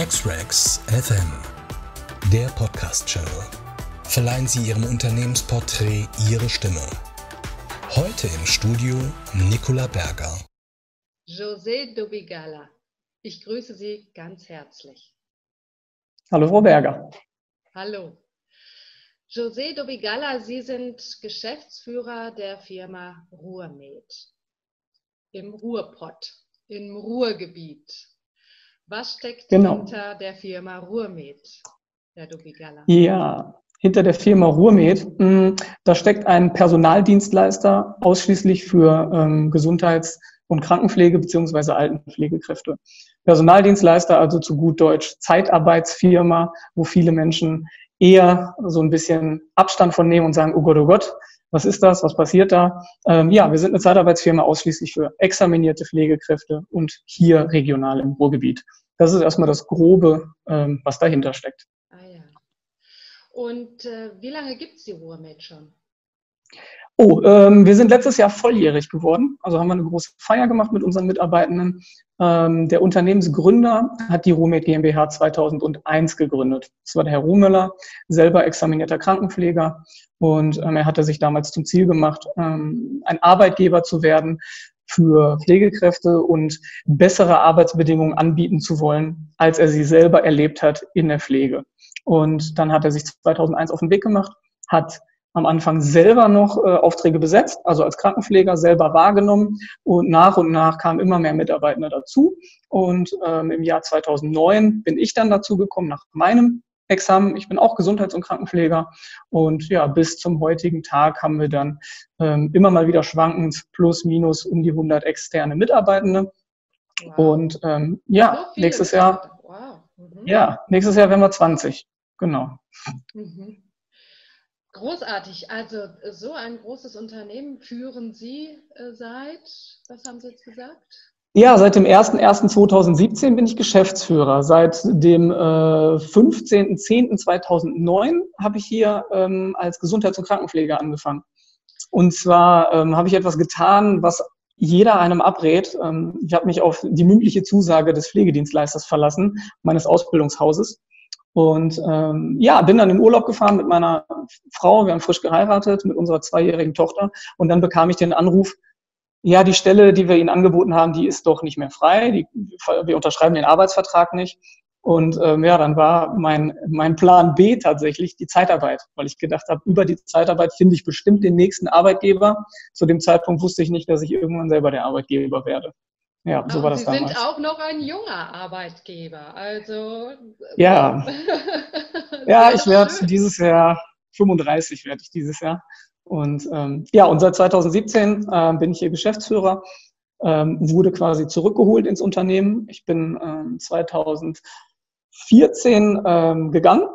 X-Rax FM, der Podcast-Channel. Verleihen Sie Ihrem Unternehmensporträt Ihre Stimme. Heute im Studio Nicola Berger. José Dobigala. Ich grüße Sie ganz herzlich. Hallo, Frau Berger. Hallo. José Dobigala, Sie sind Geschäftsführer der Firma Ruhrmed im Ruhrpott, im Ruhrgebiet. Was steckt genau. hinter der Firma Ruhrmed, Herr Dobigala? Ja, hinter der Firma Ruhrmed, hm, da steckt ein Personaldienstleister ausschließlich für ähm, Gesundheits- und Krankenpflege beziehungsweise Altenpflegekräfte. Personaldienstleister, also zu gut Deutsch Zeitarbeitsfirma, wo viele Menschen eher so ein bisschen Abstand von nehmen und sagen, oh Gott, oh Gott, was ist das? Was passiert da? Ähm, ja, wir sind eine Zeitarbeitsfirma ausschließlich für examinierte Pflegekräfte und hier regional im Ruhrgebiet. Das ist erstmal das Grobe, ähm, was dahinter steckt. Ah ja. Und äh, wie lange gibt es die Ruhrmed schon? Oh, ähm, wir sind letztes Jahr volljährig geworden. Also haben wir eine große Feier gemacht mit unseren Mitarbeitenden. Ähm, der Unternehmensgründer hat die Rumed GmbH 2001 gegründet. Das war der Herr Ruhmüller, selber examinierter Krankenpfleger. Und ähm, er hatte sich damals zum Ziel gemacht, ähm, ein Arbeitgeber zu werden für Pflegekräfte und bessere Arbeitsbedingungen anbieten zu wollen, als er sie selber erlebt hat in der Pflege. Und dann hat er sich 2001 auf den Weg gemacht, hat am Anfang selber noch äh, Aufträge besetzt, also als Krankenpfleger selber wahrgenommen und nach und nach kamen immer mehr Mitarbeiter dazu. Und ähm, im Jahr 2009 bin ich dann dazu gekommen nach meinem Examen. Ich bin auch Gesundheits- und Krankenpfleger und ja, bis zum heutigen Tag haben wir dann ähm, immer mal wieder schwankend plus minus um die 100 externe Mitarbeitende. Wow. Und ähm, ja, so nächstes Jahr, wow. mhm. ja, nächstes Jahr werden wir 20. Genau. Mhm. Großartig. Also so ein großes Unternehmen führen Sie äh, seit, was haben Sie jetzt gesagt? Ja, seit dem 01.01.2017 bin ich Geschäftsführer. Seit dem äh, 15.10.2009 habe ich hier ähm, als Gesundheits- und Krankenpfleger angefangen. Und zwar ähm, habe ich etwas getan, was jeder einem abrät. Ähm, ich habe mich auf die mündliche Zusage des Pflegedienstleisters verlassen, meines Ausbildungshauses. Und ähm, ja, bin dann in Urlaub gefahren mit meiner Frau. Wir haben frisch geheiratet mit unserer zweijährigen Tochter. Und dann bekam ich den Anruf, ja, die Stelle, die wir Ihnen angeboten haben, die ist doch nicht mehr frei. Die, wir unterschreiben den Arbeitsvertrag nicht. Und ähm, ja, dann war mein, mein Plan B tatsächlich die Zeitarbeit, weil ich gedacht habe, über die Zeitarbeit finde ich bestimmt den nächsten Arbeitgeber. Zu dem Zeitpunkt wusste ich nicht, dass ich irgendwann selber der Arbeitgeber werde. Ja, so war das Sie damals. sind auch noch ein junger Arbeitgeber, also. Ja, ja ich werde dieses Jahr 35 werde ich dieses Jahr. Und ähm, ja, und seit 2017 äh, bin ich hier Geschäftsführer, ähm, wurde quasi zurückgeholt ins Unternehmen. Ich bin ähm, 2014 ähm, gegangen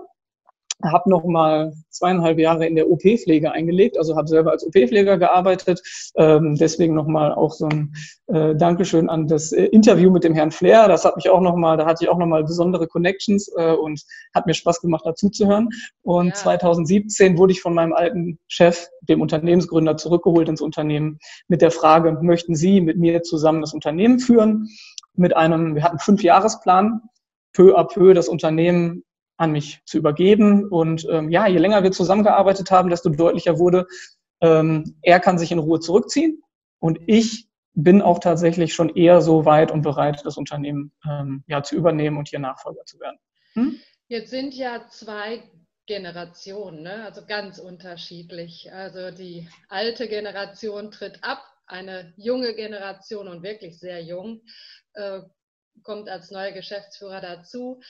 habe noch mal zweieinhalb Jahre in der OP-Pflege eingelegt, also habe selber als OP-Pfleger gearbeitet. Ähm, deswegen noch mal auch so ein äh, Dankeschön an das äh, Interview mit dem Herrn Flair. Das hat mich auch noch mal, da hatte ich auch noch mal besondere Connections äh, und hat mir Spaß gemacht, dazu zu hören. Und ja. 2017 wurde ich von meinem alten Chef, dem Unternehmensgründer, zurückgeholt ins Unternehmen mit der Frage: Möchten Sie mit mir zusammen das Unternehmen führen? Mit einem, wir hatten fünf Jahresplan peu à peu das Unternehmen an mich zu übergeben. Und ähm, ja, je länger wir zusammengearbeitet haben, desto deutlicher wurde, ähm, er kann sich in Ruhe zurückziehen und ich bin auch tatsächlich schon eher so weit und bereit, das Unternehmen ähm, ja, zu übernehmen und hier Nachfolger zu werden. Hm? Jetzt sind ja zwei Generationen, ne? also ganz unterschiedlich. Also die alte Generation tritt ab, eine junge Generation und wirklich sehr jung äh, kommt als neuer Geschäftsführer dazu.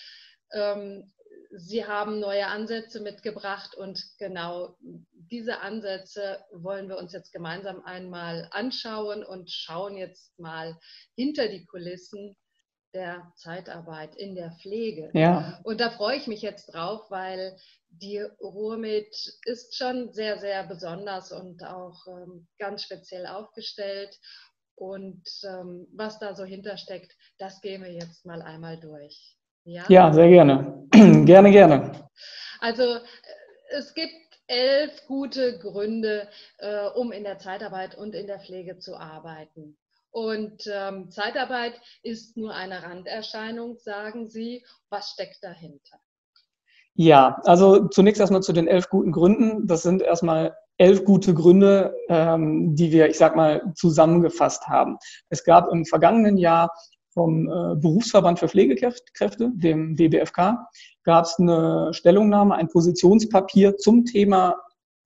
Ähm, Sie haben neue Ansätze mitgebracht und genau diese Ansätze wollen wir uns jetzt gemeinsam einmal anschauen und schauen jetzt mal hinter die Kulissen der Zeitarbeit in der Pflege. Ja. Und da freue ich mich jetzt drauf, weil die Ruhrmed ist schon sehr, sehr besonders und auch ähm, ganz speziell aufgestellt. Und ähm, was da so hintersteckt, das gehen wir jetzt mal einmal durch. Ja, ja sehr gerne. gerne, gerne. Also äh, es gibt elf gute Gründe, äh, um in der Zeitarbeit und in der Pflege zu arbeiten. Und ähm, Zeitarbeit ist nur eine Randerscheinung, sagen Sie. Was steckt dahinter? Ja, also zunächst erstmal zu den elf guten Gründen. Das sind erstmal elf gute Gründe, ähm, die wir, ich sag mal, zusammengefasst haben. Es gab im vergangenen Jahr vom äh, Berufsverband für Pflegekräfte, dem WBFK, gab es eine Stellungnahme, ein Positionspapier zum Thema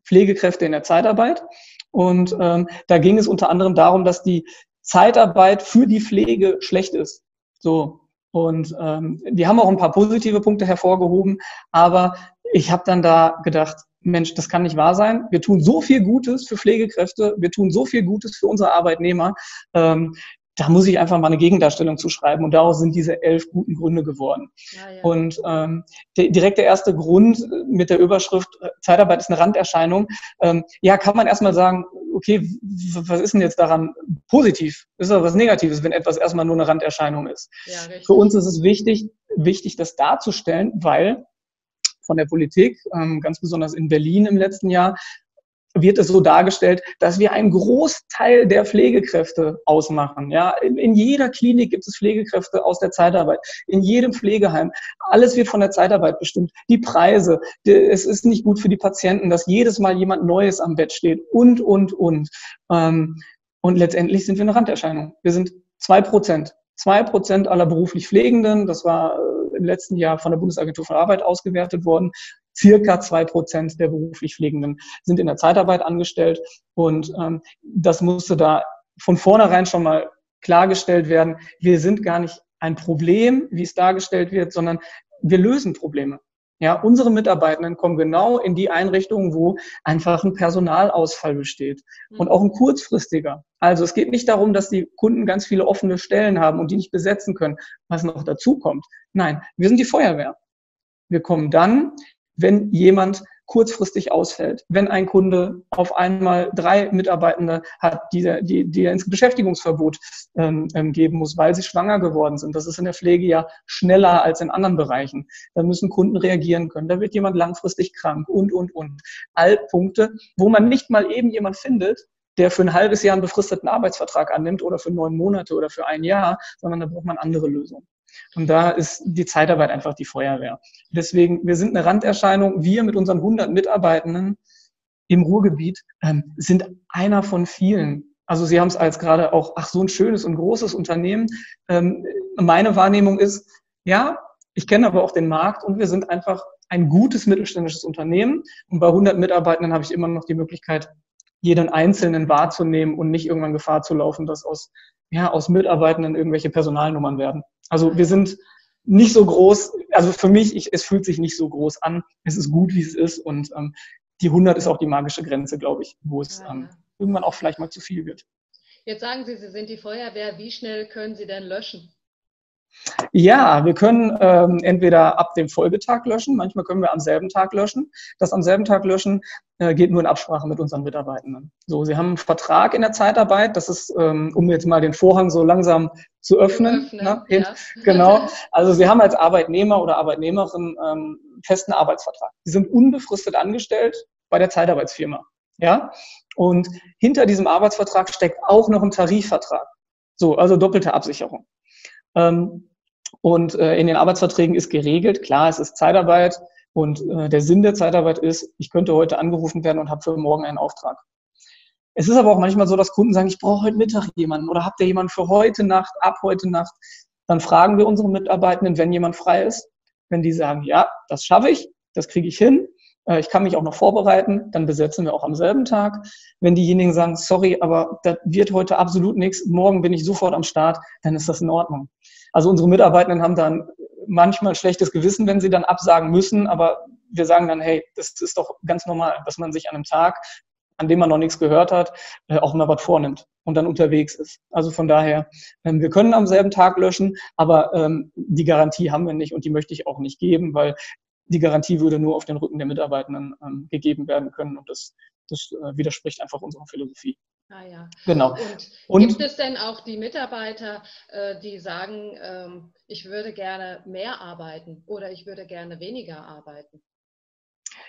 Pflegekräfte in der Zeitarbeit. Und ähm, da ging es unter anderem darum, dass die Zeitarbeit für die Pflege schlecht ist. So. Und ähm, die haben auch ein paar positive Punkte hervorgehoben, aber ich habe dann da gedacht, Mensch, das kann nicht wahr sein. Wir tun so viel Gutes für Pflegekräfte, wir tun so viel Gutes für unsere Arbeitnehmer. Ähm, da muss ich einfach mal eine Gegendarstellung zuschreiben und daraus sind diese elf guten Gründe geworden. Ja, ja. Und ähm, der, direkt der erste Grund mit der Überschrift äh, Zeitarbeit ist eine Randerscheinung. Ähm, ja, kann man erstmal sagen, okay, was ist denn jetzt daran positiv? Ist doch was Negatives, wenn etwas erstmal nur eine Randerscheinung ist. Ja, Für uns ist es wichtig, wichtig, das darzustellen, weil von der Politik, ähm, ganz besonders in Berlin im letzten Jahr, wird es so dargestellt, dass wir einen Großteil der Pflegekräfte ausmachen. Ja, in, in, jeder Klinik gibt es Pflegekräfte aus der Zeitarbeit, in jedem Pflegeheim. Alles wird von der Zeitarbeit bestimmt. Die Preise, die, es ist nicht gut für die Patienten, dass jedes Mal jemand Neues am Bett steht und, und, und. Ähm, und letztendlich sind wir eine Randerscheinung. Wir sind zwei Prozent. Zwei Prozent aller beruflich Pflegenden, das war äh, im letzten Jahr von der Bundesagentur für Arbeit ausgewertet worden, circa zwei Prozent der beruflich Pflegenden sind in der Zeitarbeit angestellt. Und ähm, das musste da von vornherein schon mal klargestellt werden. Wir sind gar nicht ein Problem, wie es dargestellt wird, sondern wir lösen Probleme. Ja, unsere Mitarbeitenden kommen genau in die Einrichtungen, wo einfach ein Personalausfall besteht und mhm. auch ein kurzfristiger. Also es geht nicht darum, dass die Kunden ganz viele offene Stellen haben und die nicht besetzen können, was noch dazu kommt. Nein, wir sind die Feuerwehr. Wir kommen dann, wenn jemand kurzfristig ausfällt, wenn ein Kunde auf einmal drei Mitarbeitende hat, die, die, die er ins Beschäftigungsverbot ähm, ähm, geben muss, weil sie schwanger geworden sind. Das ist in der Pflege ja schneller als in anderen Bereichen. Da müssen Kunden reagieren können. Da wird jemand langfristig krank und, und, und. All Punkte, wo man nicht mal eben jemand findet, der für ein halbes Jahr einen befristeten Arbeitsvertrag annimmt oder für neun Monate oder für ein Jahr, sondern da braucht man andere Lösungen. Und da ist die Zeitarbeit einfach die Feuerwehr. Deswegen, wir sind eine Randerscheinung. Wir mit unseren 100 Mitarbeitenden im Ruhrgebiet ähm, sind einer von vielen. Also Sie haben es als gerade auch, ach, so ein schönes und großes Unternehmen. Ähm, meine Wahrnehmung ist, ja, ich kenne aber auch den Markt und wir sind einfach ein gutes mittelständisches Unternehmen. Und bei 100 Mitarbeitenden habe ich immer noch die Möglichkeit, jeden Einzelnen wahrzunehmen und nicht irgendwann Gefahr zu laufen, dass aus, ja, aus Mitarbeitenden irgendwelche Personalnummern werden. Also wir sind nicht so groß, also für mich, ich, es fühlt sich nicht so groß an. Es ist gut, wie es ist und ähm, die 100 ist auch die magische Grenze, glaube ich, wo es ähm, irgendwann auch vielleicht mal zu viel wird. Jetzt sagen Sie, Sie sind die Feuerwehr. Wie schnell können Sie denn löschen? Ja, wir können ähm, entweder ab dem Folgetag löschen, manchmal können wir am selben Tag löschen. Das am selben Tag löschen äh, geht nur in Absprache mit unseren Mitarbeitenden. So, sie haben einen Vertrag in der Zeitarbeit, das ist, ähm, um jetzt mal den Vorhang so langsam zu öffnen. öffnen ne? ja. Genau. Also sie haben als Arbeitnehmer oder Arbeitnehmerin ähm, festen Arbeitsvertrag. Sie sind unbefristet angestellt bei der Zeitarbeitsfirma. Ja? Und hinter diesem Arbeitsvertrag steckt auch noch ein Tarifvertrag. So, also doppelte Absicherung. Ähm, und äh, in den Arbeitsverträgen ist geregelt, klar, es ist Zeitarbeit und äh, der Sinn der Zeitarbeit ist, ich könnte heute angerufen werden und habe für morgen einen Auftrag. Es ist aber auch manchmal so, dass Kunden sagen, ich brauche heute Mittag jemanden oder habt ihr jemanden für heute Nacht, ab heute Nacht? Dann fragen wir unsere Mitarbeitenden, wenn jemand frei ist. Wenn die sagen, ja, das schaffe ich, das kriege ich hin, äh, ich kann mich auch noch vorbereiten, dann besetzen wir auch am selben Tag. Wenn diejenigen sagen, sorry, aber das wird heute absolut nichts, morgen bin ich sofort am Start, dann ist das in Ordnung. Also unsere Mitarbeitenden haben dann manchmal schlechtes Gewissen, wenn sie dann absagen müssen, aber wir sagen dann, hey, das ist doch ganz normal, dass man sich an einem Tag, an dem man noch nichts gehört hat, äh, auch mal was vornimmt und dann unterwegs ist. Also von daher, ähm, wir können am selben Tag löschen, aber ähm, die Garantie haben wir nicht und die möchte ich auch nicht geben, weil die Garantie würde nur auf den Rücken der Mitarbeitenden ähm, gegeben werden können und das, das äh, widerspricht einfach unserer Philosophie. Ah ja. Genau. Und, und, gibt es denn auch die Mitarbeiter, äh, die sagen, ähm, ich würde gerne mehr arbeiten oder ich würde gerne weniger arbeiten?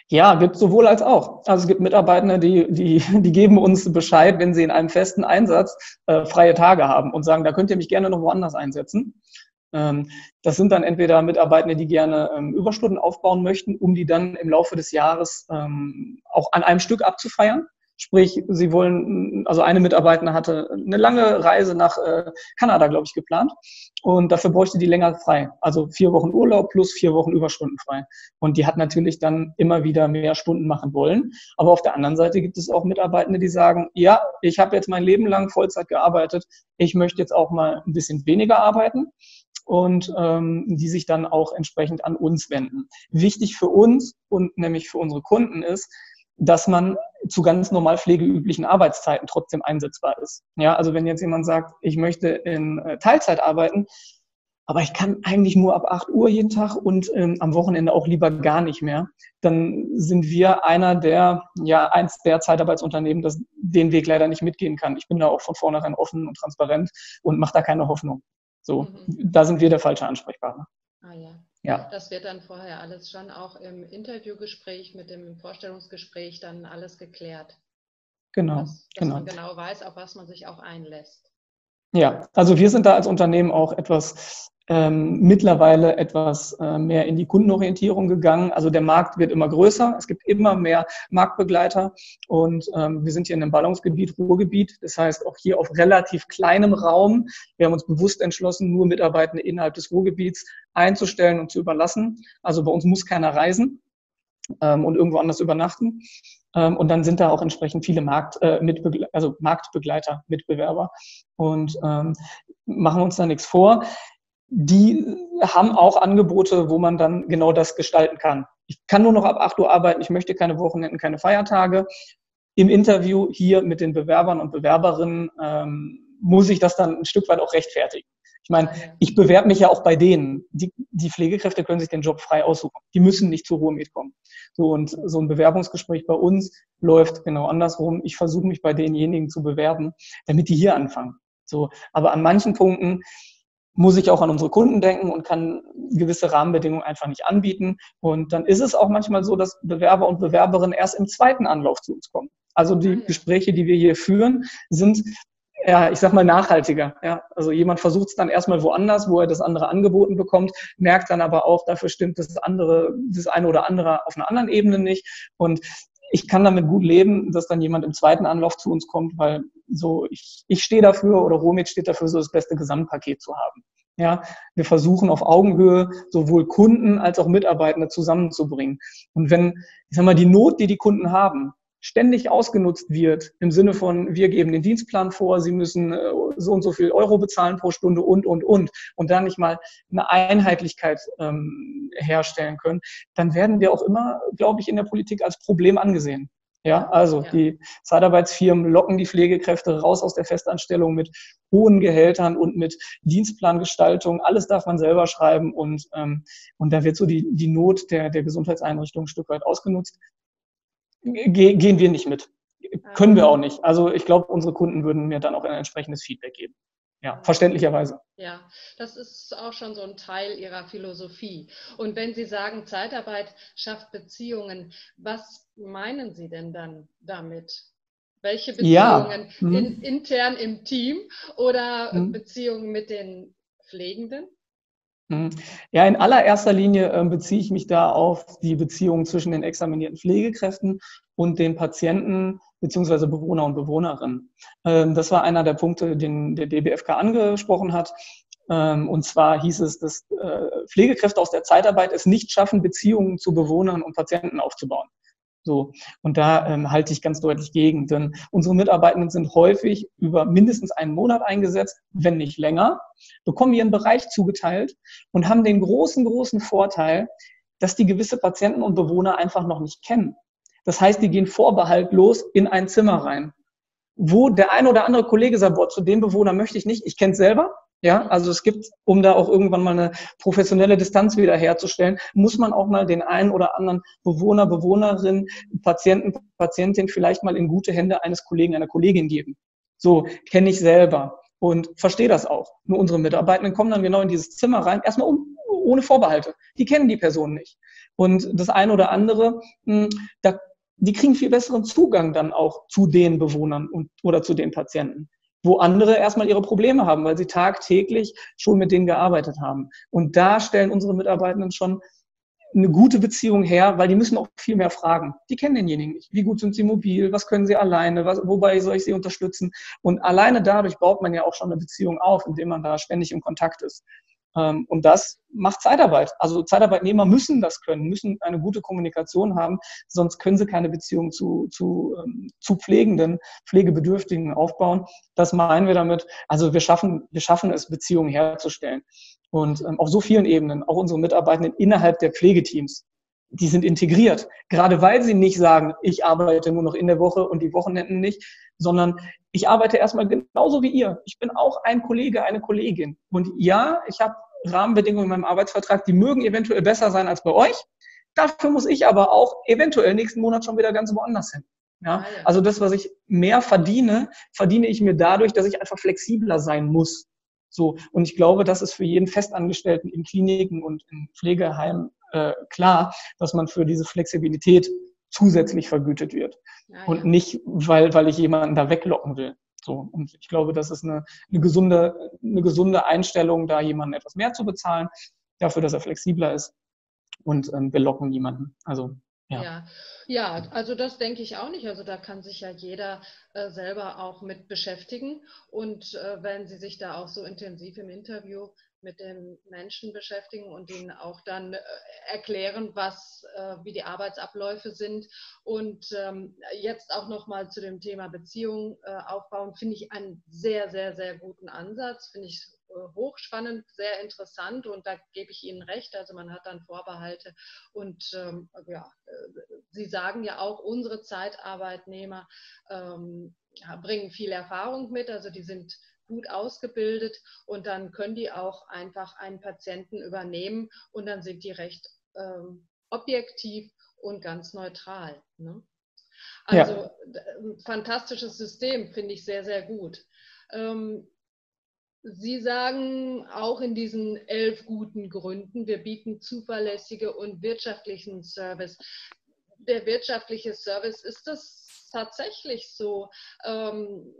Ja, gibt sowohl als auch. Also es gibt Mitarbeitende, die, die, die geben uns Bescheid, wenn sie in einem festen Einsatz äh, freie Tage haben und sagen, da könnt ihr mich gerne noch woanders einsetzen. Ähm, das sind dann entweder Mitarbeitende, die gerne ähm, Überstunden aufbauen möchten, um die dann im Laufe des Jahres ähm, auch an einem Stück abzufeiern. Sprich, sie wollen, also eine Mitarbeiterin hatte eine lange Reise nach äh, Kanada, glaube ich, geplant. Und dafür bräuchte die länger frei. Also vier Wochen Urlaub plus vier Wochen Überstunden frei. Und die hat natürlich dann immer wieder mehr Stunden machen wollen. Aber auf der anderen Seite gibt es auch Mitarbeitende, die sagen, ja, ich habe jetzt mein Leben lang Vollzeit gearbeitet. Ich möchte jetzt auch mal ein bisschen weniger arbeiten und ähm, die sich dann auch entsprechend an uns wenden. Wichtig für uns und nämlich für unsere Kunden ist, dass man zu ganz normal pflegeüblichen Arbeitszeiten trotzdem einsetzbar ist. Ja, also wenn jetzt jemand sagt, ich möchte in äh, Teilzeit arbeiten, aber ich kann eigentlich nur ab 8 Uhr jeden Tag und ähm, am Wochenende auch lieber gar nicht mehr, dann sind wir einer der, ja, eins der Zeitarbeitsunternehmen, das den Weg leider nicht mitgehen kann. Ich bin da auch von vornherein offen und transparent und mache da keine Hoffnung. So, mhm. da sind wir der falsche Ansprechpartner. Ah ja. Ja. Das wird dann vorher alles schon auch im Interviewgespräch, mit dem Vorstellungsgespräch dann alles geklärt. Genau. Dass, dass genau. man genau weiß, auf was man sich auch einlässt. Ja, also wir sind da als Unternehmen auch etwas ähm, mittlerweile etwas äh, mehr in die Kundenorientierung gegangen. Also der Markt wird immer größer, es gibt immer mehr Marktbegleiter und ähm, wir sind hier in einem Ballungsgebiet, Ruhrgebiet. Das heißt auch hier auf relativ kleinem Raum. Wir haben uns bewusst entschlossen, nur Mitarbeitende innerhalb des Ruhrgebiets einzustellen und zu überlassen. Also bei uns muss keiner reisen ähm, und irgendwo anders übernachten. Ähm, und dann sind da auch entsprechend viele Markt, äh, Mitbegle also Marktbegleiter, Mitbewerber und ähm, machen uns da nichts vor die haben auch Angebote, wo man dann genau das gestalten kann. Ich kann nur noch ab 8 Uhr arbeiten, ich möchte keine Wochenenden, keine Feiertage. Im Interview hier mit den Bewerbern und Bewerberinnen ähm, muss ich das dann ein Stück weit auch rechtfertigen. Ich meine, ich bewerbe mich ja auch bei denen. Die, die Pflegekräfte können sich den Job frei aussuchen. Die müssen nicht zur Ruhe kommen. So, und so ein Bewerbungsgespräch bei uns läuft genau andersrum. Ich versuche mich bei denjenigen zu bewerben, damit die hier anfangen. So, aber an manchen Punkten muss ich auch an unsere Kunden denken und kann gewisse Rahmenbedingungen einfach nicht anbieten. Und dann ist es auch manchmal so, dass Bewerber und Bewerberinnen erst im zweiten Anlauf zu uns kommen. Also die ah, Gespräche, die wir hier führen, sind ja, ich sag mal nachhaltiger. Ja, also jemand versucht es dann erstmal woanders, wo er das andere angeboten bekommt, merkt dann aber auch, dafür stimmt das andere, das eine oder andere auf einer anderen Ebene nicht. Und ich kann damit gut leben, dass dann jemand im zweiten Anlauf zu uns kommt, weil so ich, ich stehe dafür oder Romit steht dafür, so das beste Gesamtpaket zu haben. Ja, wir versuchen auf Augenhöhe sowohl Kunden als auch Mitarbeitende zusammenzubringen. Und wenn, ich sag mal, die Not, die die Kunden haben, ständig ausgenutzt wird, im Sinne von, wir geben den Dienstplan vor, sie müssen äh, so und so viel Euro bezahlen pro Stunde und, und, und, und dann nicht mal eine Einheitlichkeit ähm, herstellen können, dann werden wir auch immer, glaube ich, in der Politik als Problem angesehen. Ja, also ja. die Zeitarbeitsfirmen locken die Pflegekräfte raus aus der Festanstellung mit hohen Gehältern und mit Dienstplangestaltung. Alles darf man selber schreiben und, ähm, und da wird so die, die Not der, der Gesundheitseinrichtung ein Stück weit ausgenutzt. Ge gehen wir nicht mit. Können wir auch nicht. Also ich glaube, unsere Kunden würden mir dann auch ein entsprechendes Feedback geben. Ja, verständlicherweise. Ja, das ist auch schon so ein Teil Ihrer Philosophie. Und wenn Sie sagen, Zeitarbeit schafft Beziehungen, was meinen Sie denn dann damit? Welche Beziehungen ja. mhm. in, intern im Team oder mhm. Beziehungen mit den Pflegenden? Mhm. Ja, in allererster Linie äh, beziehe ich mich da auf die Beziehung zwischen den examinierten Pflegekräften und den Patienten beziehungsweise Bewohner und Bewohnerinnen. Ähm, das war einer der Punkte, den der DBFK angesprochen hat. Ähm, und zwar hieß es, dass äh, Pflegekräfte aus der Zeitarbeit es nicht schaffen, Beziehungen zu Bewohnern und Patienten aufzubauen. So. Und da ähm, halte ich ganz deutlich gegen, denn unsere Mitarbeitenden sind häufig über mindestens einen Monat eingesetzt, wenn nicht länger, bekommen ihren Bereich zugeteilt und haben den großen, großen Vorteil, dass die gewisse Patienten und Bewohner einfach noch nicht kennen. Das heißt, die gehen vorbehaltlos in ein Zimmer rein, wo der ein oder andere Kollege sagt, boah, zu dem Bewohner möchte ich nicht, ich kenne es selber, ja, also es gibt, um da auch irgendwann mal eine professionelle Distanz wiederherzustellen, muss man auch mal den einen oder anderen Bewohner, Bewohnerin, Patienten, Patientin vielleicht mal in gute Hände eines Kollegen, einer Kollegin geben. So kenne ich selber und verstehe das auch. Nur unsere Mitarbeitenden kommen dann genau in dieses Zimmer rein, erstmal um, ohne Vorbehalte. Die kennen die Person nicht. Und das eine oder andere, hm, da, die kriegen viel besseren Zugang dann auch zu den Bewohnern und, oder zu den Patienten wo andere erstmal ihre Probleme haben, weil sie tagtäglich schon mit denen gearbeitet haben. Und da stellen unsere Mitarbeitenden schon eine gute Beziehung her, weil die müssen auch viel mehr fragen. Die kennen denjenigen nicht. Wie gut sind sie mobil? Was können sie alleine? Was, wobei soll ich sie unterstützen? Und alleine dadurch baut man ja auch schon eine Beziehung auf, indem man da ständig im Kontakt ist. Ähm, und das macht Zeitarbeit. Also Zeitarbeitnehmer müssen das können, müssen eine gute Kommunikation haben, sonst können sie keine Beziehung zu, zu, ähm, zu Pflegenden, Pflegebedürftigen aufbauen. Das meinen wir damit. Also wir schaffen, wir schaffen es, Beziehungen herzustellen. Und ähm, auf so vielen Ebenen, auch unsere Mitarbeitenden innerhalb der Pflegeteams, die sind integriert. Gerade weil sie nicht sagen, ich arbeite nur noch in der Woche und die Wochenenden nicht, sondern ich arbeite erstmal genauso wie ihr. Ich bin auch ein Kollege, eine Kollegin. Und ja, ich habe Rahmenbedingungen in meinem Arbeitsvertrag, die mögen eventuell besser sein als bei euch. Dafür muss ich aber auch eventuell nächsten Monat schon wieder ganz woanders hin. Ja? Also das, was ich mehr verdiene, verdiene ich mir dadurch, dass ich einfach flexibler sein muss. So. Und ich glaube, das ist für jeden Festangestellten in Kliniken und in Pflegeheimen äh, klar, dass man für diese Flexibilität zusätzlich vergütet wird. Ja, und nicht, weil, weil ich jemanden da weglocken will. So, und ich glaube, das ist eine, eine, gesunde, eine gesunde Einstellung, da jemanden etwas mehr zu bezahlen, dafür, dass er flexibler ist. Und ähm, wir locken niemanden. Also ja. ja. ja, also das denke ich auch nicht. Also da kann sich ja jeder äh, selber auch mit beschäftigen. Und äh, wenn Sie sich da auch so intensiv im Interview mit den Menschen beschäftigen und ihnen auch dann äh, erklären, was, äh, wie die Arbeitsabläufe sind. Und ähm, jetzt auch nochmal zu dem Thema Beziehung äh, aufbauen, finde ich einen sehr, sehr, sehr guten Ansatz, finde ich hochspannend, sehr interessant und da gebe ich Ihnen recht. Also man hat dann Vorbehalte und ähm, ja, Sie sagen ja auch, unsere Zeitarbeitnehmer ähm, bringen viel Erfahrung mit, also die sind gut ausgebildet und dann können die auch einfach einen Patienten übernehmen und dann sind die recht ähm, objektiv und ganz neutral. Ne? Also ja. ein fantastisches System, finde ich sehr, sehr gut. Ähm, Sie sagen auch in diesen elf guten Gründen, wir bieten zuverlässige und wirtschaftlichen Service. Der wirtschaftliche Service, ist das tatsächlich so? Ähm,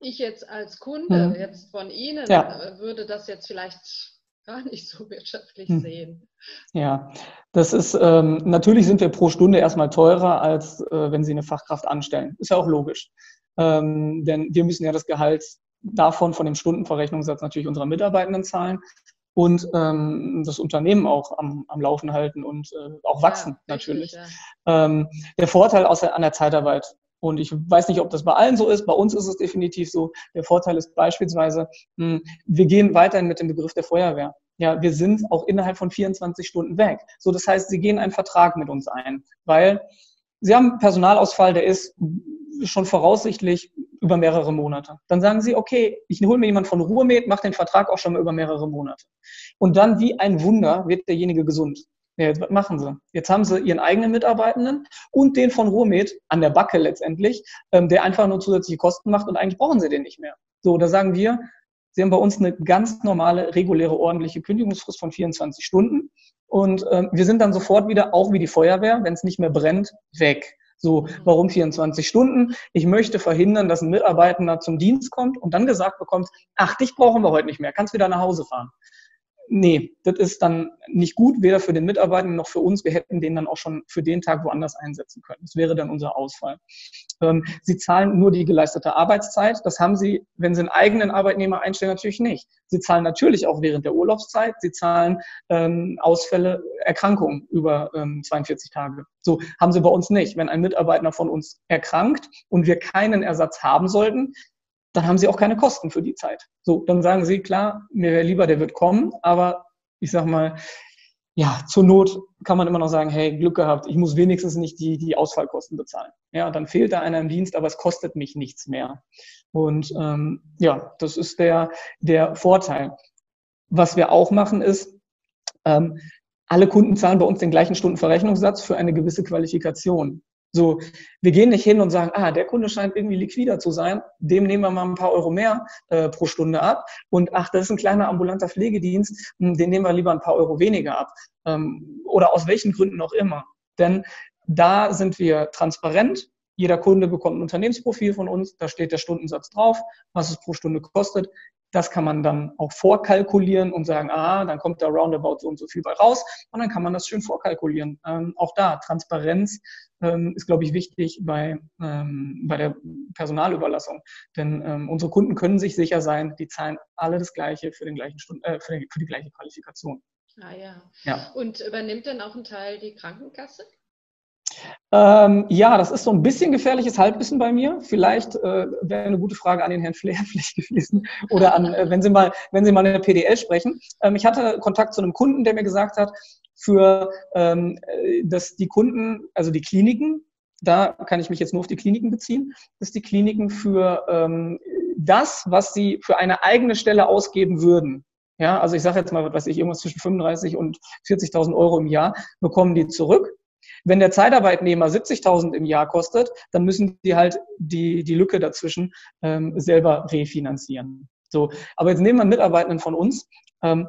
ich jetzt als Kunde, mhm. jetzt von Ihnen, ja. Äh, würde das jetzt vielleicht gar nicht so wirtschaftlich mhm. sehen. Ja, das ist, ähm, natürlich sind wir pro Stunde erstmal teurer, als äh, wenn Sie eine Fachkraft anstellen. Ist ja auch logisch. Ähm, denn wir müssen ja das Gehalt davon, von dem Stundenverrechnungssatz natürlich unserer Mitarbeitenden zahlen und ähm, das Unternehmen auch am, am Laufen halten und äh, auch wachsen ja, natürlich. Richtig, ja. ähm, der Vorteil aus der, an der Zeitarbeit und ich weiß nicht, ob das bei allen so ist. Bei uns ist es definitiv so. Der Vorteil ist beispielsweise, hm, wir gehen weiterhin mit dem Begriff der Feuerwehr. Ja, wir sind auch innerhalb von 24 Stunden weg. So, das heißt, Sie gehen einen Vertrag mit uns ein, weil Sie haben Personalausfall, der ist schon voraussichtlich über mehrere Monate. Dann sagen Sie, okay, ich hole mir jemand von Ruhemed, mache den Vertrag auch schon mal über mehrere Monate. Und dann wie ein Wunder wird derjenige gesund. Ja, jetzt, machen sie? Jetzt haben sie ihren eigenen Mitarbeitenden und den von Ruhrmed an der Backe letztendlich, ähm, der einfach nur zusätzliche Kosten macht und eigentlich brauchen sie den nicht mehr. So, da sagen wir, sie haben bei uns eine ganz normale, reguläre, ordentliche Kündigungsfrist von 24 Stunden und ähm, wir sind dann sofort wieder, auch wie die Feuerwehr, wenn es nicht mehr brennt, weg. So, warum 24 Stunden? Ich möchte verhindern, dass ein Mitarbeitender zum Dienst kommt und dann gesagt bekommt, ach, dich brauchen wir heute nicht mehr, kannst wieder nach Hause fahren nee, das ist dann nicht gut, weder für den Mitarbeiter noch für uns. Wir hätten den dann auch schon für den Tag woanders einsetzen können. Das wäre dann unser Ausfall. Ähm, Sie zahlen nur die geleistete Arbeitszeit. Das haben Sie, wenn Sie einen eigenen Arbeitnehmer einstellen, natürlich nicht. Sie zahlen natürlich auch während der Urlaubszeit. Sie zahlen ähm, Ausfälle, Erkrankungen über ähm, 42 Tage. So haben Sie bei uns nicht. Wenn ein Mitarbeiter von uns erkrankt und wir keinen Ersatz haben sollten, dann haben sie auch keine Kosten für die Zeit. So, dann sagen sie, klar, mir wäre lieber, der wird kommen, aber ich sag mal, ja, zur Not kann man immer noch sagen, hey, Glück gehabt, ich muss wenigstens nicht die, die Ausfallkosten bezahlen. Ja, dann fehlt da einer im Dienst, aber es kostet mich nichts mehr. Und ähm, ja, das ist der, der Vorteil. Was wir auch machen ist, ähm, alle Kunden zahlen bei uns den gleichen Stundenverrechnungssatz für eine gewisse Qualifikation. So, wir gehen nicht hin und sagen, ah, der Kunde scheint irgendwie liquider zu sein, dem nehmen wir mal ein paar Euro mehr äh, pro Stunde ab. Und ach, das ist ein kleiner ambulanter Pflegedienst, hm, den nehmen wir lieber ein paar Euro weniger ab. Ähm, oder aus welchen Gründen auch immer. Denn da sind wir transparent. Jeder Kunde bekommt ein Unternehmensprofil von uns, da steht der Stundensatz drauf, was es pro Stunde kostet. Das kann man dann auch vorkalkulieren und sagen, ah, dann kommt da roundabout so und so viel bei raus. Und dann kann man das schön vorkalkulieren. Ähm, auch da, Transparenz ähm, ist, glaube ich, wichtig bei, ähm, bei der Personalüberlassung. Denn ähm, unsere Kunden können sich sicher sein, die zahlen alle das Gleiche für, den gleichen Stund äh, für, den, für die gleiche Qualifikation. Ah ja. ja. Und übernimmt dann auch ein Teil die Krankenkasse? Ähm, ja, das ist so ein bisschen gefährliches Halbwissen bei mir. Vielleicht äh, wäre eine gute Frage an den Herrn Flair vielleicht gewesen oder an, äh, wenn Sie mal, wenn Sie mal in der PDL sprechen. Ähm, ich hatte Kontakt zu einem Kunden, der mir gesagt hat, für ähm, äh, dass die Kunden, also die Kliniken, da kann ich mich jetzt nur auf die Kliniken beziehen, dass die Kliniken für ähm, das, was sie für eine eigene Stelle ausgeben würden, ja, also ich sage jetzt mal, was weiß ich, irgendwas zwischen 35 und 40.000 Euro im Jahr bekommen die zurück. Wenn der Zeitarbeitnehmer 70.000 im Jahr kostet, dann müssen die halt die, die Lücke dazwischen ähm, selber refinanzieren. So, aber jetzt nehmen wir einen Mitarbeitenden von uns. Ähm,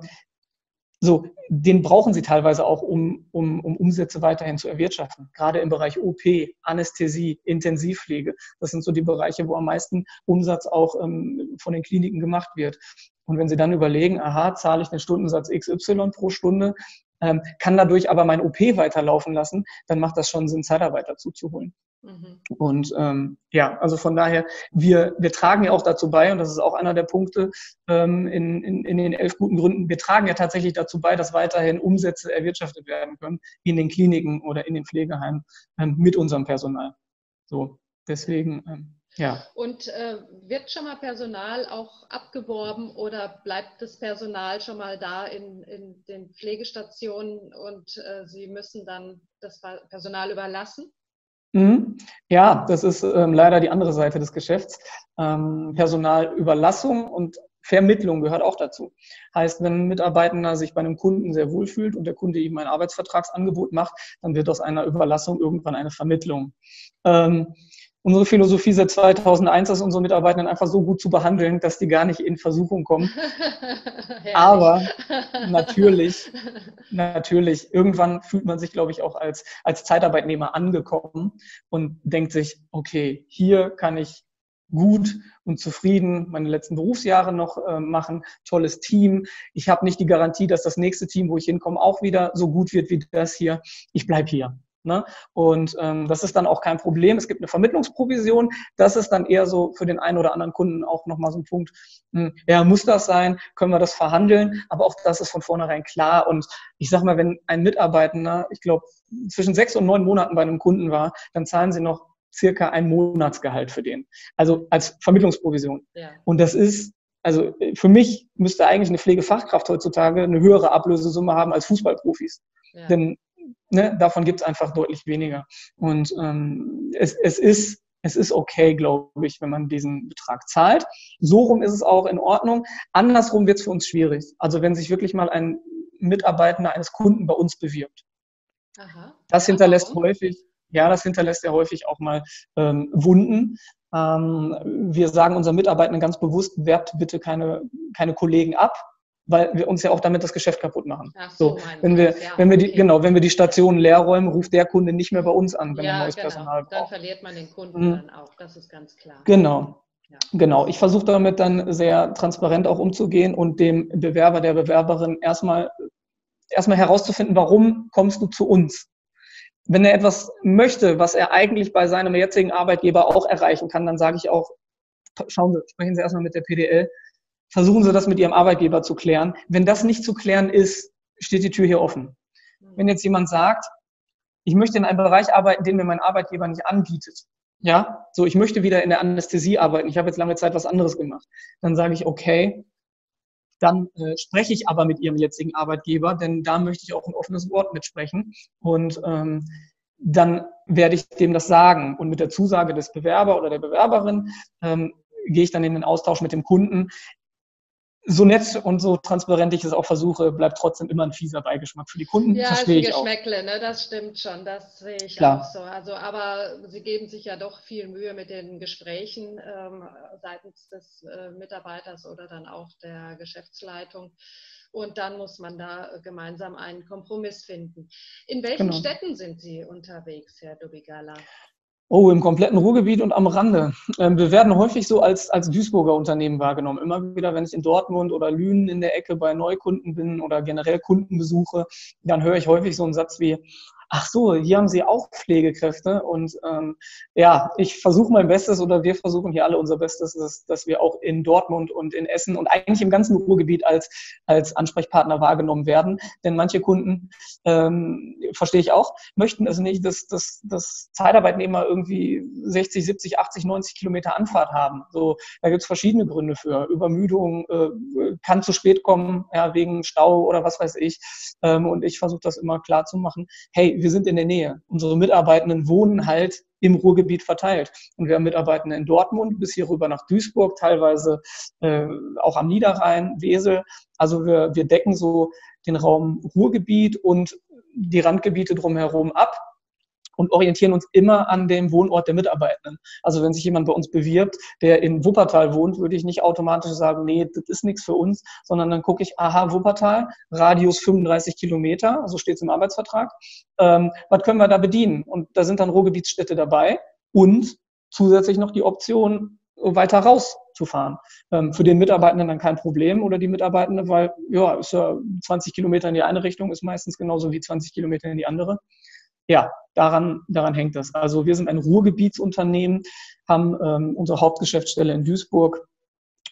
so, den brauchen sie teilweise auch, um, um, um Umsätze weiterhin zu erwirtschaften. Gerade im Bereich OP, Anästhesie, Intensivpflege. Das sind so die Bereiche, wo am meisten Umsatz auch ähm, von den Kliniken gemacht wird. Und wenn Sie dann überlegen, aha, zahle ich den Stundensatz XY pro Stunde, ähm, kann dadurch aber mein OP weiterlaufen lassen, dann macht das schon Sinn, Zeitarbeit dazu zu holen. Mhm. Und ähm, ja, also von daher, wir, wir tragen ja auch dazu bei, und das ist auch einer der Punkte ähm, in, in, in den elf guten Gründen, wir tragen ja tatsächlich dazu bei, dass weiterhin Umsätze erwirtschaftet werden können in den Kliniken oder in den Pflegeheimen ähm, mit unserem Personal. So, deswegen ähm, ja. Und äh, wird schon mal Personal auch abgeworben oder bleibt das Personal schon mal da in, in den Pflegestationen und äh, Sie müssen dann das Personal überlassen? Mhm. Ja, das ist ähm, leider die andere Seite des Geschäfts. Ähm, Personalüberlassung und Vermittlung gehört auch dazu. Heißt, wenn ein Mitarbeitender sich bei einem Kunden sehr wohl fühlt und der Kunde ihm ein Arbeitsvertragsangebot macht, dann wird aus einer Überlassung irgendwann eine Vermittlung. Ähm, unsere Philosophie seit 2001 ist, unsere Mitarbeitenden einfach so gut zu behandeln, dass die gar nicht in Versuchung kommen. Aber natürlich, natürlich, irgendwann fühlt man sich, glaube ich, auch als, als Zeitarbeitnehmer angekommen und denkt sich, okay, hier kann ich gut und zufrieden meine letzten Berufsjahre noch äh, machen. Tolles Team. Ich habe nicht die Garantie, dass das nächste Team, wo ich hinkomme, auch wieder so gut wird wie das hier. Ich bleibe hier. Ne? Und ähm, das ist dann auch kein Problem. Es gibt eine Vermittlungsprovision. Das ist dann eher so für den einen oder anderen Kunden auch nochmal so ein Punkt. Hm, ja, muss das sein? Können wir das verhandeln? Aber auch das ist von vornherein klar. Und ich sag mal, wenn ein Mitarbeitender, ich glaube, zwischen sechs und neun Monaten bei einem Kunden war, dann zahlen sie noch circa ein Monatsgehalt für den. Also als Vermittlungsprovision. Ja. Und das ist also für mich müsste eigentlich eine Pflegefachkraft heutzutage eine höhere Ablösesumme haben als Fußballprofis. Ja. Denn ne, davon gibt es einfach deutlich weniger. Und ähm, es, es ist es ist okay, glaube ich, wenn man diesen Betrag zahlt. So rum ist es auch in Ordnung. Andersrum wird es für uns schwierig. Also wenn sich wirklich mal ein Mitarbeitender eines Kunden bei uns bewirbt. Aha. Das hinterlässt Aha. häufig, ja, das hinterlässt ja häufig auch mal ähm, Wunden. Ähm, wir sagen unseren Mitarbeitenden ganz bewusst, werbt bitte keine, keine Kollegen ab, weil wir uns ja auch damit das Geschäft kaputt machen. Ach so, wenn wir, ja, wenn wir die, okay. genau, wenn wir die Station leer räumen, ruft der Kunde nicht mehr bei uns an, wenn ja, er neues genau. Personal braucht. Dann verliert man den Kunden mhm. dann auch, das ist ganz klar. Genau. Ja. Genau, ich versuche damit dann sehr transparent auch umzugehen und dem Bewerber, der Bewerberin erstmal, erstmal herauszufinden, warum kommst du zu uns? Wenn er etwas möchte, was er eigentlich bei seinem jetzigen Arbeitgeber auch erreichen kann, dann sage ich auch, schauen Sie, sprechen Sie erstmal mit der PDL, versuchen Sie das mit Ihrem Arbeitgeber zu klären. Wenn das nicht zu klären ist, steht die Tür hier offen. Wenn jetzt jemand sagt, ich möchte in einem Bereich arbeiten, den mir mein Arbeitgeber nicht anbietet, ja, so ich möchte wieder in der Anästhesie arbeiten, ich habe jetzt lange Zeit was anderes gemacht, dann sage ich, okay, dann äh, spreche ich aber mit Ihrem jetzigen Arbeitgeber, denn da möchte ich auch ein offenes Wort mitsprechen und ähm, dann werde ich dem das sagen und mit der Zusage des Bewerber oder der Bewerberin ähm, gehe ich dann in den Austausch mit dem Kunden so nett und so transparent ich es auch versuche, bleibt trotzdem immer ein fieser Beigeschmack für die Kunden. Ja, verstehe ich Geschmäckle, ne? das stimmt schon, das sehe ich Klar. auch so. Also, aber Sie geben sich ja doch viel Mühe mit den Gesprächen ähm, seitens des äh, Mitarbeiters oder dann auch der Geschäftsleitung. Und dann muss man da gemeinsam einen Kompromiss finden. In welchen genau. Städten sind Sie unterwegs, Herr Dubigala? Oh, im kompletten Ruhrgebiet und am Rande. Ähm, wir werden häufig so als, als Duisburger Unternehmen wahrgenommen. Immer wieder, wenn ich in Dortmund oder Lünen in der Ecke bei Neukunden bin oder generell Kunden besuche, dann höre ich häufig so einen Satz wie, ach so, hier haben Sie auch Pflegekräfte. Und ähm, ja, ich versuche mein Bestes oder wir versuchen hier alle unser Bestes, dass, dass wir auch in Dortmund und in Essen und eigentlich im ganzen Ruhrgebiet als, als Ansprechpartner wahrgenommen werden. Denn manche Kunden, ähm, verstehe ich auch, möchten es nicht, dass, dass, dass Zeitarbeitnehmer irgendwie 60, 70, 80, 90 Kilometer Anfahrt haben. So, da gibt es verschiedene Gründe für. Übermüdung äh, kann zu spät kommen, ja, wegen Stau oder was weiß ich. Ähm, und ich versuche das immer klar zu machen. Hey, wir sind in der Nähe. Unsere Mitarbeitenden wohnen halt im Ruhrgebiet verteilt. Und wir haben Mitarbeitende in Dortmund bis hier rüber nach Duisburg, teilweise äh, auch am Niederrhein, Wesel. Also wir, wir decken so den Raum Ruhrgebiet und die Randgebiete drumherum ab und orientieren uns immer an dem Wohnort der Mitarbeitenden. Also wenn sich jemand bei uns bewirbt, der in Wuppertal wohnt, würde ich nicht automatisch sagen, nee, das ist nichts für uns, sondern dann gucke ich, aha, Wuppertal, Radius 35 Kilometer, so steht es im Arbeitsvertrag. Ähm, was können wir da bedienen? Und da sind dann Ruhrgebietsstädte dabei und zusätzlich noch die Option, weiter rauszufahren. Ähm, für den Mitarbeitenden dann kein Problem oder die Mitarbeitende, weil ja, ist ja 20 Kilometer in die eine Richtung ist meistens genauso wie 20 Kilometer in die andere ja, daran, daran hängt das. Also wir sind ein Ruhrgebietsunternehmen, haben ähm, unsere Hauptgeschäftsstelle in Duisburg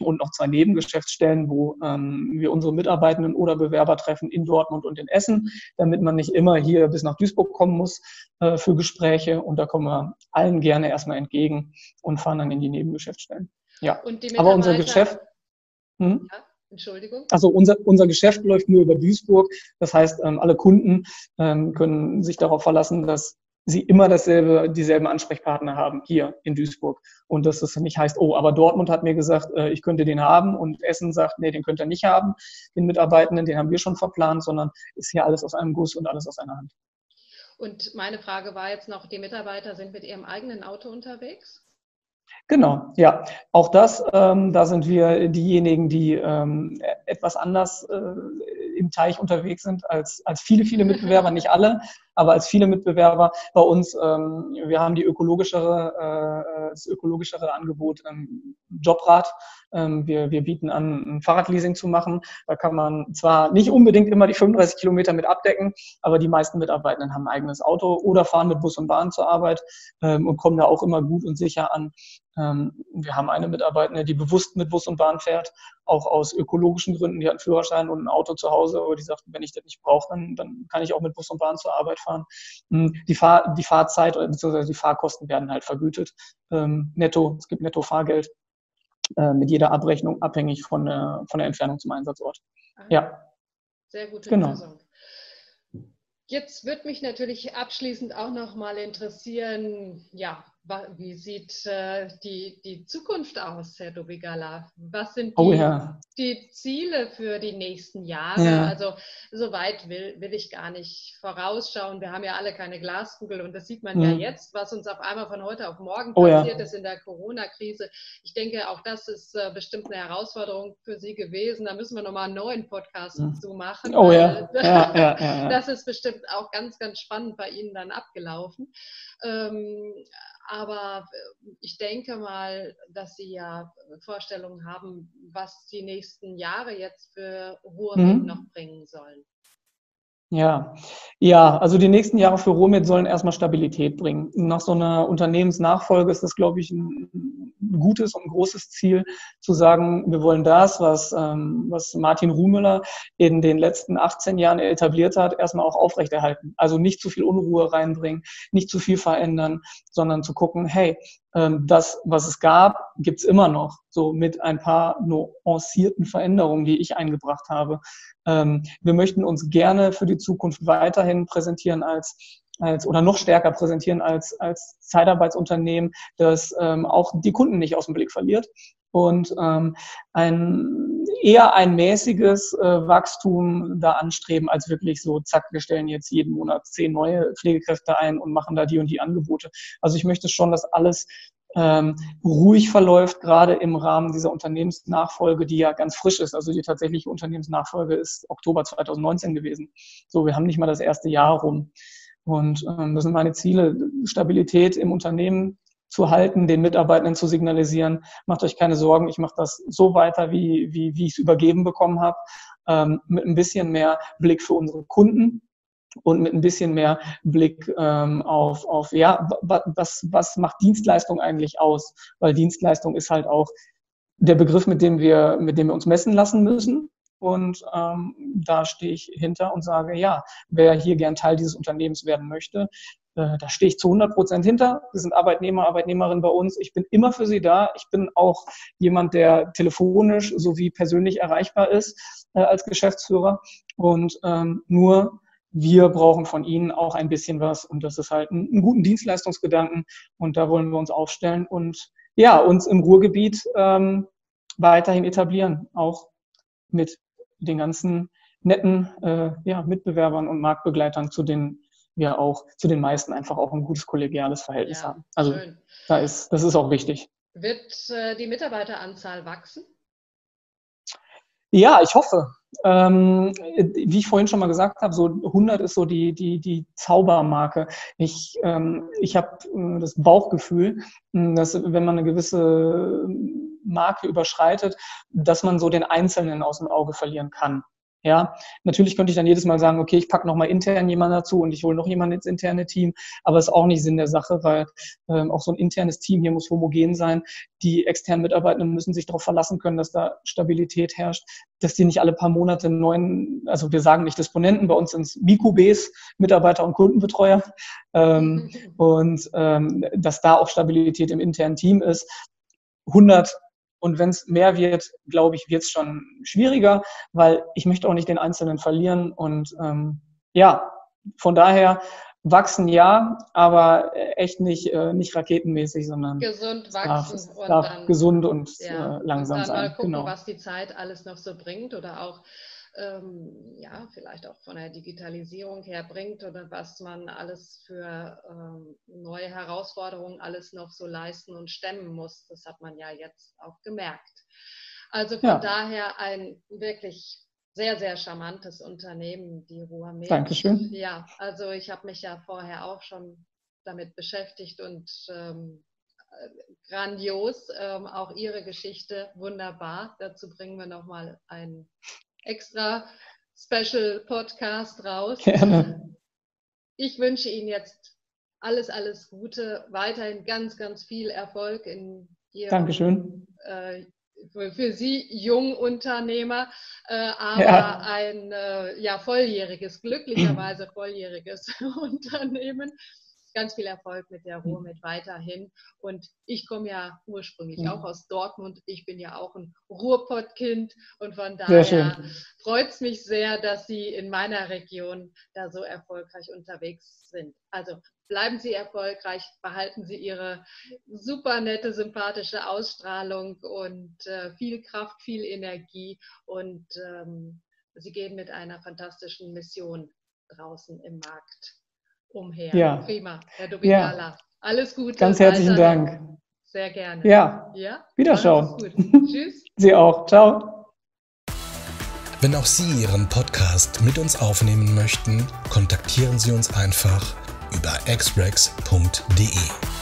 und noch zwei Nebengeschäftsstellen, wo ähm, wir unsere Mitarbeitenden oder Bewerber treffen in Dortmund und in Essen, damit man nicht immer hier bis nach Duisburg kommen muss äh, für Gespräche. Und da kommen wir allen gerne erstmal entgegen und fahren dann in die Nebengeschäftsstellen. Ja, aber unser Geschäft. Hm? Ja. Entschuldigung? Also unser, unser Geschäft läuft nur über Duisburg. Das heißt, ähm, alle Kunden ähm, können sich darauf verlassen, dass sie immer dasselbe, dieselben Ansprechpartner haben hier in Duisburg. Und dass es nicht heißt, oh, aber Dortmund hat mir gesagt, äh, ich könnte den haben und Essen sagt, nee, den könnt ihr nicht haben, den Mitarbeitenden, den haben wir schon verplant, sondern ist hier alles aus einem Guss und alles aus einer Hand. Und meine Frage war jetzt noch, die Mitarbeiter sind mit ihrem eigenen Auto unterwegs? Genau, ja. Auch das, ähm, da sind wir diejenigen, die ähm, etwas anders äh, im Teich unterwegs sind als, als viele, viele Mitbewerber, nicht alle, aber als viele Mitbewerber bei uns. Ähm, wir haben die ökologischere, äh, das ökologischere Angebot ähm, Jobrad. Ähm, wir, wir bieten an, ein Fahrradleasing zu machen. Da kann man zwar nicht unbedingt immer die 35 Kilometer mit abdecken, aber die meisten Mitarbeitenden haben ein eigenes Auto oder fahren mit Bus und Bahn zur Arbeit ähm, und kommen da auch immer gut und sicher an. Ähm, wir haben eine Mitarbeitende, die bewusst mit Bus und Bahn fährt, auch aus ökologischen Gründen. Die hat einen Führerschein und ein Auto zu Hause, aber die sagt, wenn ich das nicht brauche, dann, dann kann ich auch mit Bus und Bahn zur Arbeit fahren. Hm, die, Fahr die Fahrzeit bzw. die Fahrkosten werden halt vergütet. Ähm, netto, es gibt Netto-Fahrgeld äh, mit jeder Abrechnung abhängig von, der, von der Entfernung zum Einsatzort. Ah, ja. Sehr gute genau. Lösung. Jetzt würde mich natürlich abschließend auch noch mal interessieren, ja, wie sieht äh, die, die Zukunft aus, Herr Dobigala? Was sind oh die, oh, ja. die Ziele für die nächsten Jahre? Ja. Also so weit will, will ich gar nicht vorausschauen. Wir haben ja alle keine Glaskugel und das sieht man ja, ja jetzt, was uns auf einmal von heute auf morgen oh, passiert ist in der Corona-Krise. Ich denke, auch das ist äh, bestimmt eine Herausforderung für Sie gewesen. Da müssen wir nochmal einen neuen Podcast mhm. zu machen. Oh ja. Das ist bestimmt auch ganz, ganz spannend bei Ihnen dann abgelaufen. Ähm, aber äh, ich denke mal, dass Sie ja Vorstellungen haben, was die nächsten Jahre jetzt für Ruhrmed mhm. noch bringen sollen. Ja, ja, also die nächsten Jahre für Romit sollen erstmal Stabilität bringen. Nach so einer Unternehmensnachfolge ist das, glaube ich, ein gutes und großes Ziel, zu sagen, wir wollen das, was, ähm, was Martin Ruhmüller in den letzten 18 Jahren etabliert hat, erstmal auch aufrechterhalten. Also nicht zu viel Unruhe reinbringen, nicht zu viel verändern, sondern zu gucken, hey, das, was es gab, gibt's immer noch, so mit ein paar nuancierten Veränderungen, die ich eingebracht habe. Ähm, wir möchten uns gerne für die Zukunft weiterhin präsentieren als als oder noch stärker präsentieren als, als Zeitarbeitsunternehmen, das ähm, auch die Kunden nicht aus dem Blick verliert und ähm, ein, eher ein mäßiges äh, Wachstum da anstreben, als wirklich so, zack, wir stellen jetzt jeden Monat zehn neue Pflegekräfte ein und machen da die und die Angebote. Also ich möchte schon, dass alles ähm, ruhig verläuft, gerade im Rahmen dieser Unternehmensnachfolge, die ja ganz frisch ist. Also die tatsächliche Unternehmensnachfolge ist Oktober 2019 gewesen. So, wir haben nicht mal das erste Jahr rum. Und ähm, das sind meine Ziele. Stabilität im Unternehmen zu halten, den Mitarbeitenden zu signalisieren, macht euch keine Sorgen, ich mache das so weiter, wie, wie, wie ich es übergeben bekommen habe, ähm, mit ein bisschen mehr Blick für unsere Kunden, und mit ein bisschen mehr Blick ähm, auf, auf, ja, was, was macht Dienstleistung eigentlich aus? Weil Dienstleistung ist halt auch der Begriff, mit dem wir, mit dem wir uns messen lassen müssen. Und ähm, da stehe ich hinter und sage, ja, wer hier gern Teil dieses Unternehmens werden möchte, äh, da stehe ich zu 100 Prozent hinter. Sie sind Arbeitnehmer, Arbeitnehmerinnen bei uns. Ich bin immer für Sie da. Ich bin auch jemand, der telefonisch sowie persönlich erreichbar ist äh, als Geschäftsführer. Und ähm, nur wir brauchen von Ihnen auch ein bisschen was und das ist halt ein, einen guten Dienstleistungsgedanken und da wollen wir uns aufstellen und ja, uns im Ruhrgebiet ähm, weiterhin etablieren, auch mit den ganzen netten äh, ja, Mitbewerbern und Marktbegleitern, zu denen wir auch, zu den meisten einfach auch ein gutes kollegiales Verhältnis ja, haben. Also schön. da ist, das ist auch wichtig. Wird äh, die Mitarbeiteranzahl wachsen? Ja, ich hoffe. Ähm, wie ich vorhin schon mal gesagt habe, so 100 ist so die, die, die Zaubermarke. Ich, ähm, ich habe äh, das Bauchgefühl, dass wenn man eine gewisse Marke überschreitet, dass man so den Einzelnen aus dem Auge verlieren kann. Ja, natürlich könnte ich dann jedes Mal sagen, okay, ich packe nochmal intern jemanden dazu und ich hole noch jemanden ins interne Team, aber es ist auch nicht Sinn der Sache, weil ähm, auch so ein internes Team hier muss homogen sein. Die externen Mitarbeitenden müssen sich darauf verlassen können, dass da Stabilität herrscht, dass die nicht alle paar Monate neuen, also wir sagen nicht Disponenten, bei uns sind es MIKUBs, Mitarbeiter und Kundenbetreuer, ähm, und ähm, dass da auch Stabilität im internen Team ist. 100 und wenn es mehr wird, glaube ich, wird es schon schwieriger, weil ich möchte auch nicht den Einzelnen verlieren. Und ähm, ja, von daher wachsen ja, aber echt nicht, äh, nicht raketenmäßig, sondern gesund wachsen darf, und darf dann, gesund und ja, äh, langsam und dann sein. Mal gucken, genau. was die Zeit alles noch so bringt oder auch ähm, ja, vielleicht auch von der Digitalisierung her bringt oder was man alles für ähm, neue Herausforderungen alles noch so leisten und stemmen muss. Das hat man ja jetzt auch gemerkt. Also von ja. daher ein wirklich sehr, sehr charmantes Unternehmen, die Ruamed. Dankeschön. Ja, also ich habe mich ja vorher auch schon damit beschäftigt und ähm, grandios. Ähm, auch Ihre Geschichte wunderbar. Dazu bringen wir nochmal ein extra Special Podcast raus. Gerne. Ich wünsche Ihnen jetzt alles, alles Gute, weiterhin ganz, ganz viel Erfolg in Ihrem Dankeschön. Äh, für, Sie Jungunternehmer, äh, aber ja. ein äh, ja, volljähriges, glücklicherweise volljähriges Unternehmen ganz viel Erfolg mit der Ruhr mit weiterhin. Und ich komme ja ursprünglich ja. auch aus Dortmund. Ich bin ja auch ein Ruhrpottkind und von daher freut es mich sehr, dass Sie in meiner Region da so erfolgreich unterwegs sind. Also bleiben Sie erfolgreich, behalten Sie Ihre super nette, sympathische Ausstrahlung und äh, viel Kraft, viel Energie und ähm, Sie gehen mit einer fantastischen Mission draußen im Markt umher. Ja. Prima, Herr Dubigala. Ja. Alles Gute. Ganz herzlichen Dank. Sehr gerne. Ja. ja? Wiederschauen. Tschüss. Sie auch. Ciao. Wenn auch Sie Ihren Podcast mit uns aufnehmen möchten, kontaktieren Sie uns einfach über xrex.de.